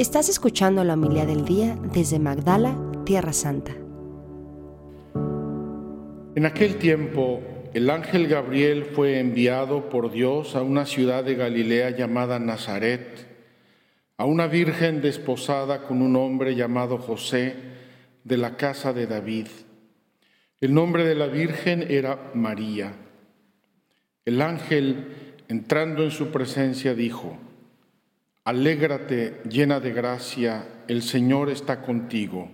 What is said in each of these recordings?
Estás escuchando la humildad del día desde Magdala, Tierra Santa. En aquel tiempo, el ángel Gabriel fue enviado por Dios a una ciudad de Galilea llamada Nazaret, a una virgen desposada con un hombre llamado José de la casa de David. El nombre de la virgen era María. El ángel, entrando en su presencia, dijo, Alégrate llena de gracia, el Señor está contigo.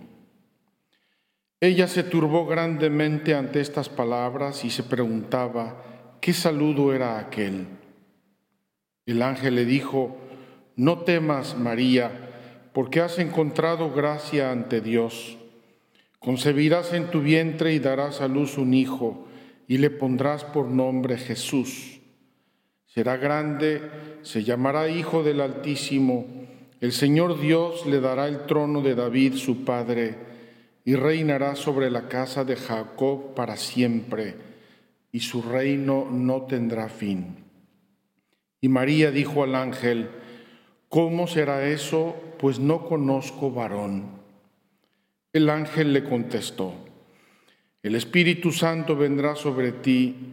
Ella se turbó grandemente ante estas palabras y se preguntaba qué saludo era aquel. El ángel le dijo, no temas, María, porque has encontrado gracia ante Dios. Concebirás en tu vientre y darás a luz un hijo, y le pondrás por nombre Jesús. Será grande, se llamará Hijo del Altísimo. El Señor Dios le dará el trono de David, su padre, y reinará sobre la casa de Jacob para siempre, y su reino no tendrá fin. Y María dijo al ángel, ¿Cómo será eso? Pues no conozco varón. El ángel le contestó, el Espíritu Santo vendrá sobre ti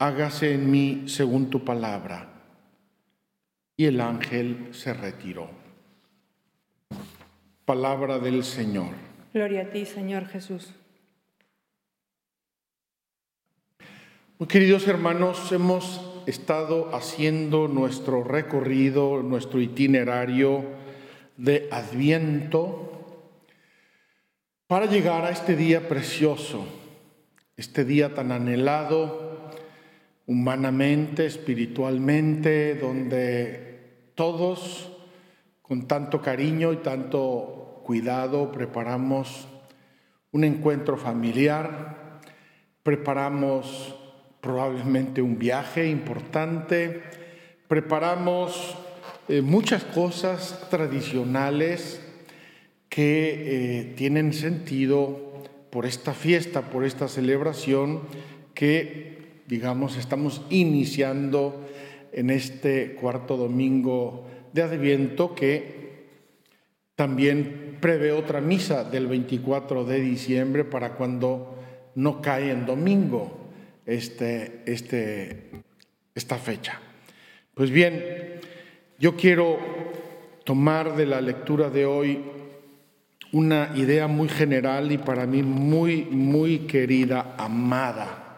hágase en mí según tu palabra. Y el ángel se retiró. Palabra del Señor. Gloria a ti, Señor Jesús. Muy queridos hermanos, hemos estado haciendo nuestro recorrido, nuestro itinerario de Adviento para llegar a este día precioso, este día tan anhelado humanamente, espiritualmente, donde todos con tanto cariño y tanto cuidado preparamos un encuentro familiar, preparamos probablemente un viaje importante, preparamos eh, muchas cosas tradicionales que eh, tienen sentido por esta fiesta, por esta celebración que, digamos, estamos iniciando en este cuarto domingo de Adviento que también prevé otra misa del 24 de diciembre para cuando no cae en domingo este, este, esta fecha. Pues bien, yo quiero tomar de la lectura de hoy una idea muy general y para mí muy, muy querida, amada.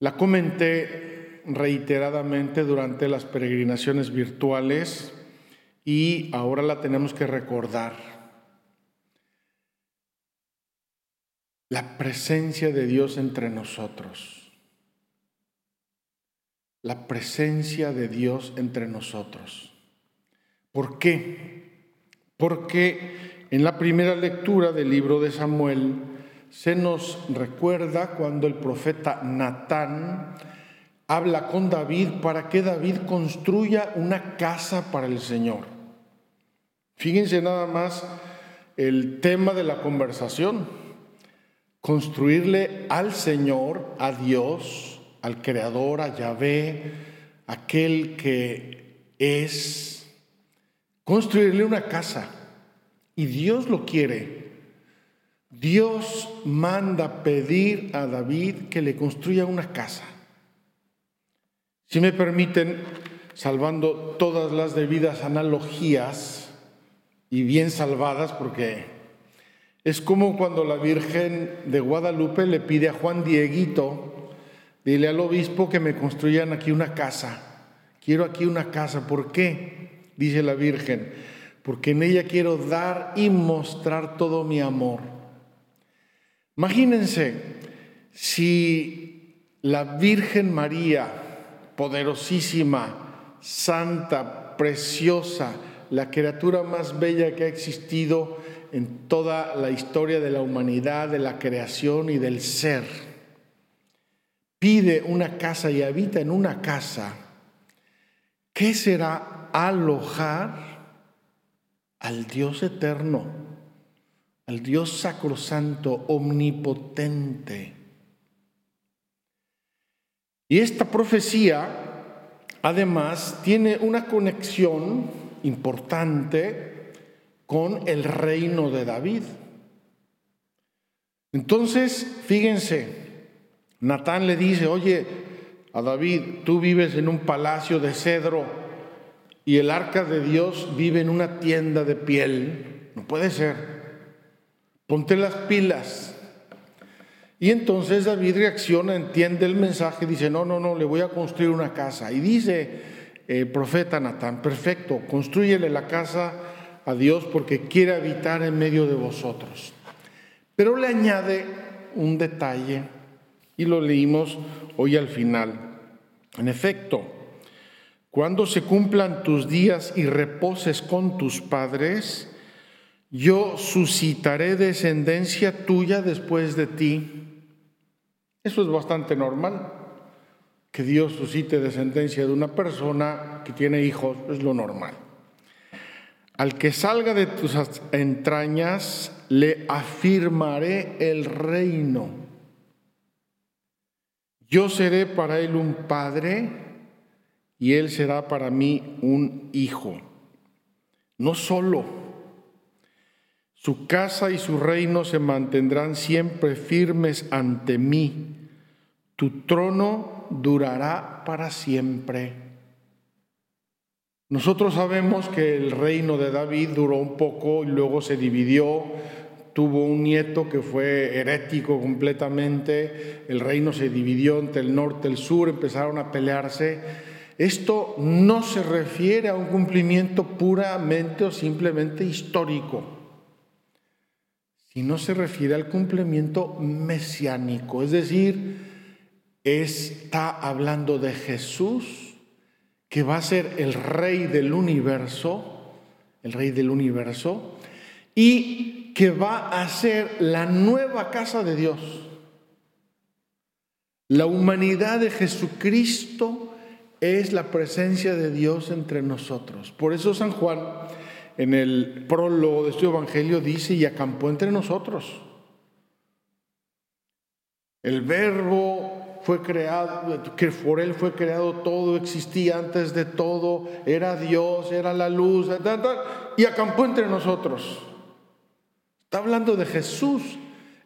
La comenté reiteradamente durante las peregrinaciones virtuales y ahora la tenemos que recordar. la presencia de Dios entre nosotros. La presencia de Dios entre nosotros. ¿Por qué? Porque en la primera lectura del libro de Samuel se nos recuerda cuando el profeta Natán habla con David para que David construya una casa para el Señor. Fíjense nada más el tema de la conversación construirle al Señor, a Dios, al Creador, a Yahvé, aquel que es, construirle una casa. Y Dios lo quiere. Dios manda pedir a David que le construya una casa. Si me permiten, salvando todas las debidas analogías y bien salvadas, porque es como cuando la Virgen de Guadalupe le pide a Juan Dieguito, dile al obispo que me construyan aquí una casa. Quiero aquí una casa. ¿Por qué? Dice la Virgen. Porque en ella quiero dar y mostrar todo mi amor. Imagínense si la Virgen María, poderosísima, santa, preciosa, la criatura más bella que ha existido en toda la historia de la humanidad, de la creación y del ser. Pide una casa y habita en una casa. ¿Qué será alojar al Dios eterno, al Dios sacrosanto, omnipotente? Y esta profecía además tiene una conexión importante con el reino de David. Entonces, fíjense, Natán le dice, oye, a David, tú vives en un palacio de cedro y el arca de Dios vive en una tienda de piel. No puede ser. Ponte las pilas. Y entonces David reacciona, entiende el mensaje, dice, no, no, no, le voy a construir una casa. Y dice el profeta Natán, perfecto, construyele la casa a Dios porque quiere habitar en medio de vosotros. Pero le añade un detalle y lo leímos hoy al final. En efecto, cuando se cumplan tus días y reposes con tus padres, yo suscitaré descendencia tuya después de ti eso es bastante normal. Que Dios suscite descendencia de una persona que tiene hijos es lo normal. Al que salga de tus entrañas, le afirmaré el reino. Yo seré para él un padre y él será para mí un hijo. No solo. Su casa y su reino se mantendrán siempre firmes ante mí tu trono durará para siempre. Nosotros sabemos que el reino de David duró un poco y luego se dividió, tuvo un nieto que fue herético completamente, el reino se dividió entre el norte y el sur, empezaron a pelearse. Esto no se refiere a un cumplimiento puramente o simplemente histórico, sino se refiere al cumplimiento mesiánico, es decir, está hablando de Jesús, que va a ser el rey del universo, el rey del universo, y que va a ser la nueva casa de Dios. La humanidad de Jesucristo es la presencia de Dios entre nosotros. Por eso San Juan en el prólogo de este Evangelio dice, y acampó entre nosotros. El verbo fue creado, que por Él fue creado todo, existía antes de todo, era Dios, era la luz, y acampó entre nosotros. Está hablando de Jesús,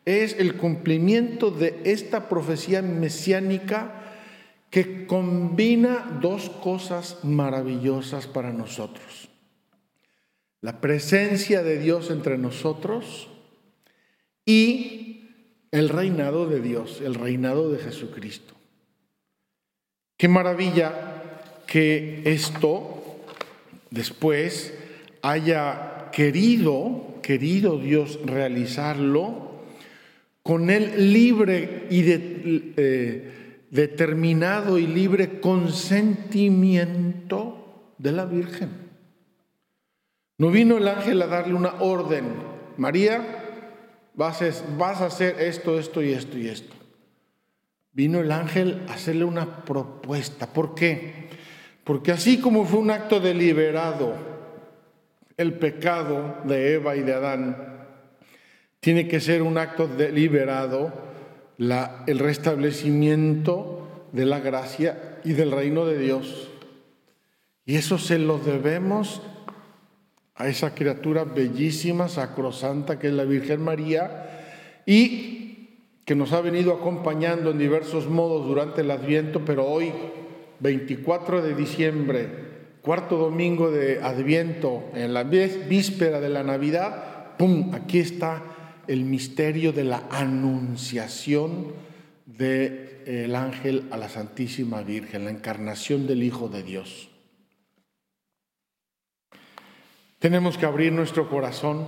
es el cumplimiento de esta profecía mesiánica que combina dos cosas maravillosas para nosotros. La presencia de Dios entre nosotros y el reinado de Dios, el reinado de Jesucristo. Qué maravilla que esto después haya querido, querido Dios realizarlo con el libre y eh, determinado y libre consentimiento de la Virgen. No vino el ángel a darle una orden, María, vas a, hacer esto, esto y esto y esto. Vino el ángel a hacerle una propuesta. ¿Por qué? Porque así como fue un acto deliberado el pecado de Eva y de Adán, tiene que ser un acto deliberado el restablecimiento de la gracia y del reino de Dios. Y eso se lo debemos a esa criatura bellísima, sacrosanta que es la Virgen María y que nos ha venido acompañando en diversos modos durante el Adviento, pero hoy, 24 de diciembre, cuarto domingo de Adviento, en la víspera de la Navidad, ¡pum! Aquí está el misterio de la anunciación del ángel a la Santísima Virgen, la encarnación del Hijo de Dios. Tenemos que abrir nuestro corazón,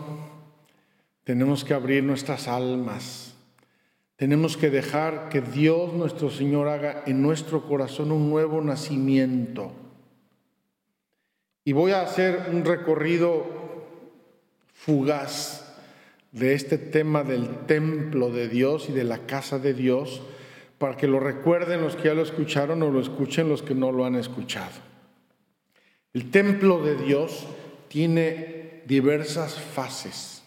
tenemos que abrir nuestras almas, tenemos que dejar que Dios nuestro Señor haga en nuestro corazón un nuevo nacimiento. Y voy a hacer un recorrido fugaz de este tema del templo de Dios y de la casa de Dios, para que lo recuerden los que ya lo escucharon o lo escuchen los que no lo han escuchado. El templo de Dios tiene diversas fases.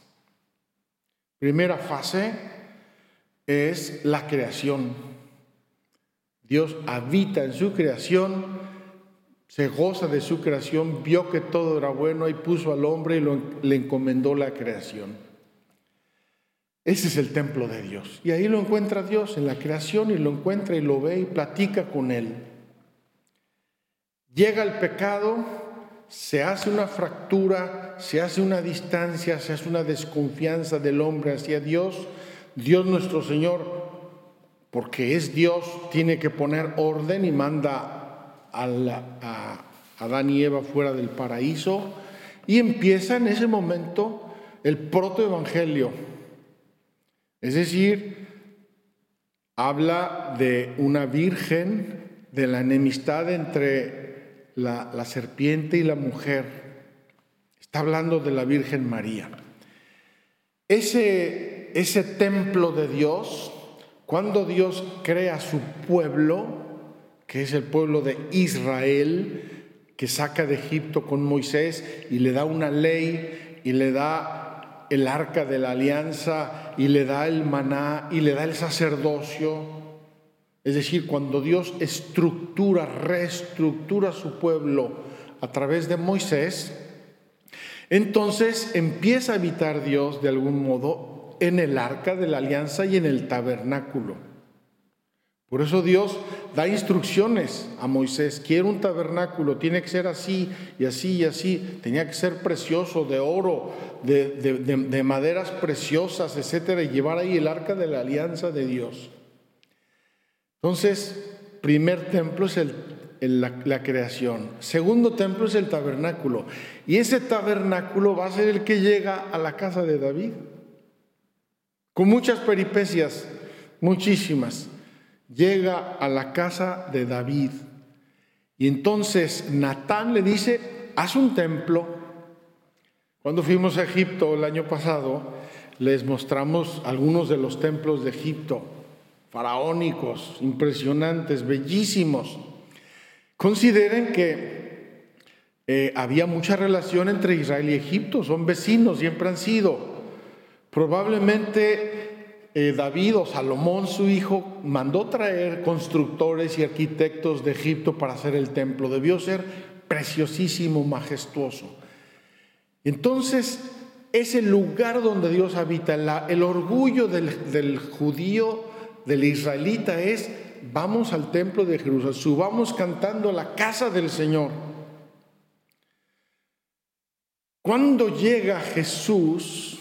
Primera fase es la creación. Dios habita en su creación, se goza de su creación, vio que todo era bueno y puso al hombre y le encomendó la creación. Ese es el templo de Dios. Y ahí lo encuentra Dios en la creación y lo encuentra y lo ve y platica con él. Llega el pecado, se hace una fractura, se hace una distancia, se hace una desconfianza del hombre hacia Dios. Dios nuestro Señor, porque es Dios, tiene que poner orden y manda a, a Adán y Eva fuera del paraíso. Y empieza en ese momento el protoevangelio es decir, habla de una virgen, de la enemistad entre la, serpiente y la mujer. Está hablando de la Virgen María. Ese, ese templo de Dios, cuando Dios crea su pueblo, que es el pueblo de Israel, que saca de Egipto con Moisés y le da una ley y le da el arca de la alianza y le da el maná y le da el sacerdocio. Es decir, cuando Dios estructura, reestructura su pueblo a través de Moisés, entonces empieza a habitar Dios de algún modo en el arca de la alianza y en el tabernáculo. Por eso Dios da instrucciones a Moisés. Quiere un tabernáculo, tiene que ser así y así y así. Tenía que ser precioso, de oro, de, maderas preciosas, etcétera, y llevar ahí el arca de la alianza de Dios. Entonces, primer templo es la creación. Segundo templo es el tabernáculo. Y ese tabernáculo va a ser el que llega a la casa de David. Con muchas peripecias, muchísimas llega a la casa de David. Y entonces Natán le dice, haz un templo. Cuando fuimos a Egipto el año pasado, les mostramos algunos de los templos de Egipto, faraónicos, impresionantes, bellísimos. Consideren que eh, había mucha relación entre Israel y Egipto, son vecinos, siempre han sido. Probablemente eh, David o Salomón, su hijo, mandó traer constructores y arquitectos de Egipto para hacer el templo. Debió ser preciosísimo, majestuoso. Entonces, ese lugar donde Dios habita, el orgullo del judío, del israelita es, vamos al templo de Jerusalén, subamos cantando a la casa del Señor. Cuando llega Jesús,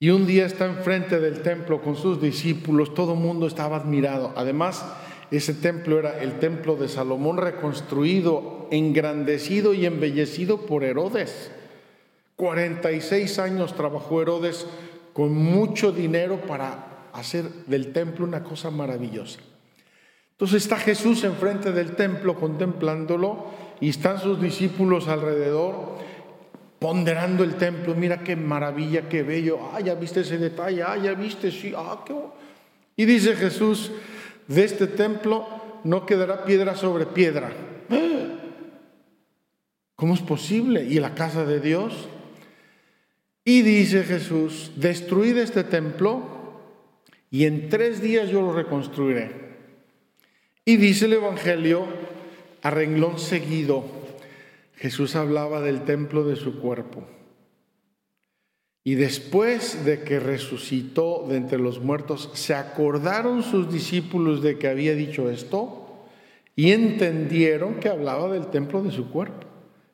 y un día está enfrente del templo con sus discípulos, todo el mundo estaba admirado. Además, ese templo era el templo de Salomón reconstruido, engrandecido y embellecido por Herodes. 46 años trabajó Herodes con mucho dinero para hacer del templo una cosa maravillosa. Entonces está Jesús enfrente del templo contemplándolo y están sus discípulos alrededor ponderando el templo, mira qué maravilla, qué bello, ah, ya viste ese detalle, ah, ya viste, sí, ah, qué... Y dice Jesús, de este templo no quedará piedra sobre piedra. ¿Cómo es posible? ¿Y la casa de Dios? Y dice Jesús, destruid este templo y en tres días yo lo reconstruiré. Y dice el Evangelio, a renglón seguido, Jesús hablaba del templo de su cuerpo. Y después de que resucitó de entre los muertos, se acordaron sus discípulos de que había dicho esto y entendieron que hablaba del templo de su cuerpo.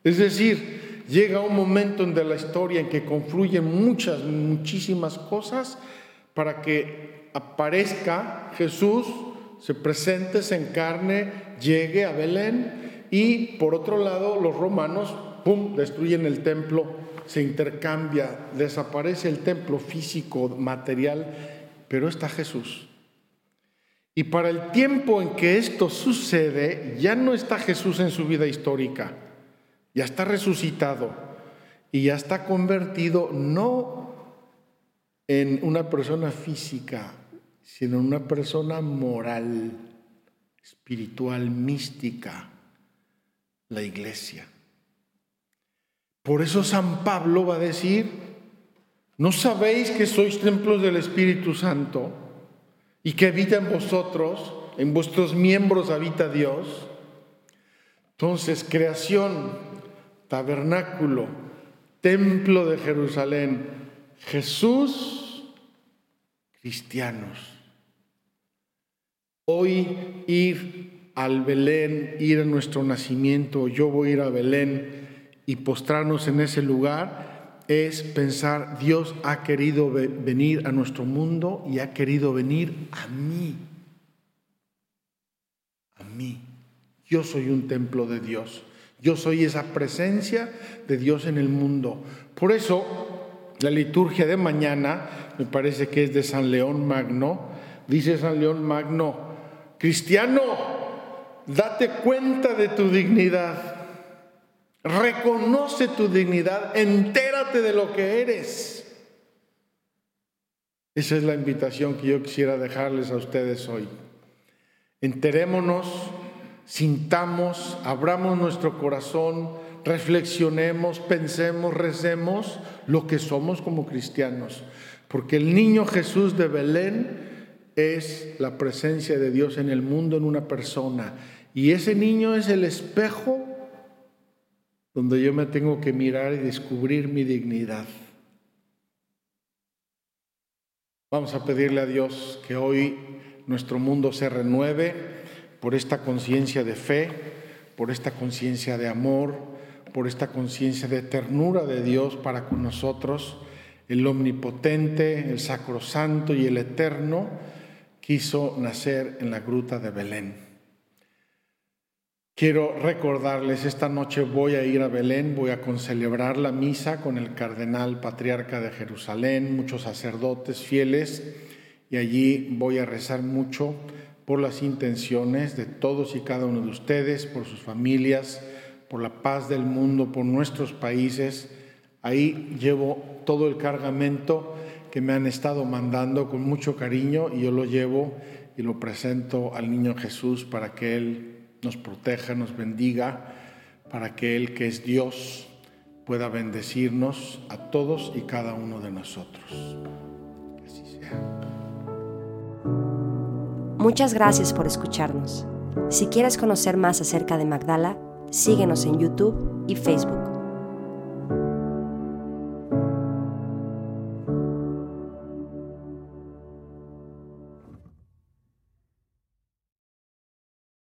Es decir, llega un momento en la historia en que confluyen muchas, muchísimas cosas para que aparezca Jesús, se presente, se encarne, llegue a Belén y por otro lado, los romanos, ¡pum!, destruyen el templo, se intercambia, desaparece el templo físico, material, pero está Jesús. Y para el tiempo en que esto sucede, ya no está Jesús en su vida histórica. ya está resucitado y ya está convertido no en una persona física, sino una persona moral, espiritual, mística, la iglesia. Por eso San Pablo va a decir, ¿no sabéis que sois templos del Espíritu Santo y que habita en vosotros, en vuestros miembros habita Dios? Entonces, creación, tabernáculo, templo de Jerusalén, Jesús, cristianos. Hoy ir al Belén, ir a nuestro nacimiento, yo voy a ir a Belén y postrarnos en ese lugar, es pensar, Dios ha querido venir a nuestro mundo y ha querido venir a mí. A mí. Yo soy un templo de Dios. Yo soy esa presencia de Dios en el mundo. Por eso, la liturgia de mañana, me parece que es de San León Magno, dice San León Magno, cristiano, date cuenta de tu dignidad, reconoce tu dignidad, entérate de lo que eres. Esa es la invitación que yo quisiera dejarles a ustedes hoy. Enterémonos sintamos, abramos nuestro corazón, reflexionemos, pensemos, recemos lo que somos como cristianos. Porque el niño Jesús de Belén es la presencia de Dios en el mundo en una persona. Y ese niño es el espejo donde yo me tengo que mirar y descubrir mi dignidad. Vamos a pedirle a Dios que hoy nuestro mundo se renueve por esta conciencia de fe, por esta conciencia de amor, por esta conciencia de ternura de Dios para con nosotros, el omnipotente, el sacrosanto y el eterno, quiso nacer en la gruta de Belén. Quiero recordarles, esta noche voy a ir a Belén, voy a concelebrar la misa con el cardenal patriarca de Jerusalén, muchos sacerdotes fieles, y allí voy a rezar mucho por las intenciones de todos y cada uno de ustedes, por sus familias, por la paz del mundo, por nuestros países. Ahí llevo todo el cargamento que me han estado mandando con mucho cariño y yo lo llevo y lo presento al niño Jesús para que Él nos proteja, nos bendiga, para que Él que es Dios pueda bendecirnos a todos y cada uno de nosotros. así sea. Muchas gracias por escucharnos. Si quieres conocer más acerca de Magdala, síguenos en YouTube y Facebook.